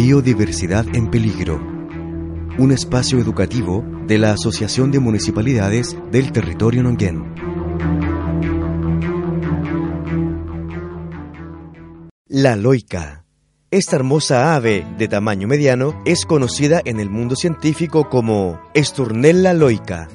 Biodiversidad en Peligro, un espacio educativo de la Asociación de Municipalidades del Territorio Nonguén. La loica. Esta hermosa ave de tamaño mediano es conocida en el mundo científico como Esturnella loica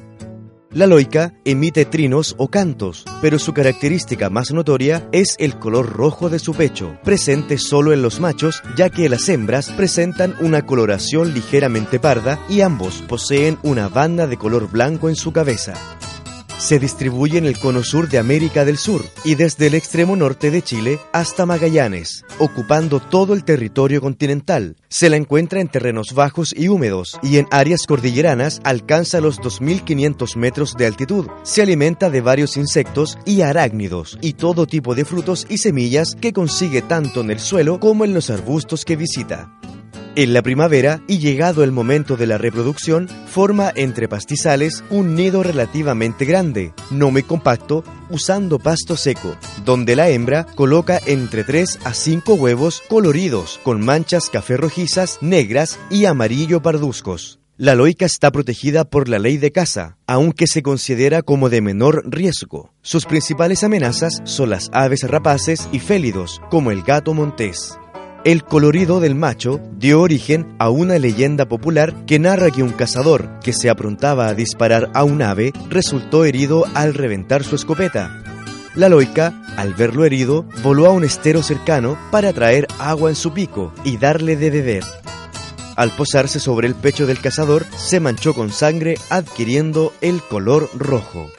la loica emite trinos o cantos, pero su característica más notoria es el color rojo de su pecho, presente solo en los machos, ya que las hembras presentan una coloración ligeramente parda y ambos poseen una banda de color blanco en su cabeza se distribuye en el cono sur de América del Sur y desde el extremo norte de Chile hasta Magallanes, ocupando todo el territorio continental. Se la encuentra en terrenos bajos y húmedos y en áreas cordilleranas alcanza los 2.500 metros de altitud. Se alimenta de varios insectos y arácnidos y todo tipo de frutos y semillas que consigue tanto en el suelo como en los arbustos que visita. En la primavera, y llegado el momento de la reproducción, forma entre pastizales un nido relativamente grande, no muy compacto, usando pasto seco, donde la hembra coloca entre 3 a 5 huevos coloridos, con manchas café rojizas, negras y amarillo parduzcos. La loica está protegida por la ley de caza, aunque se considera como de menor riesgo. Sus principales amenazas son las aves rapaces y félidos, como el gato montés. El colorido del macho dio origen a una leyenda popular que narra que un cazador que se aprontaba a disparar a un ave resultó herido al reventar su escopeta. La loica, al verlo herido, voló a un estero cercano para traer agua en su pico y darle de beber. Al posarse sobre el pecho del cazador, se manchó con sangre adquiriendo el color rojo.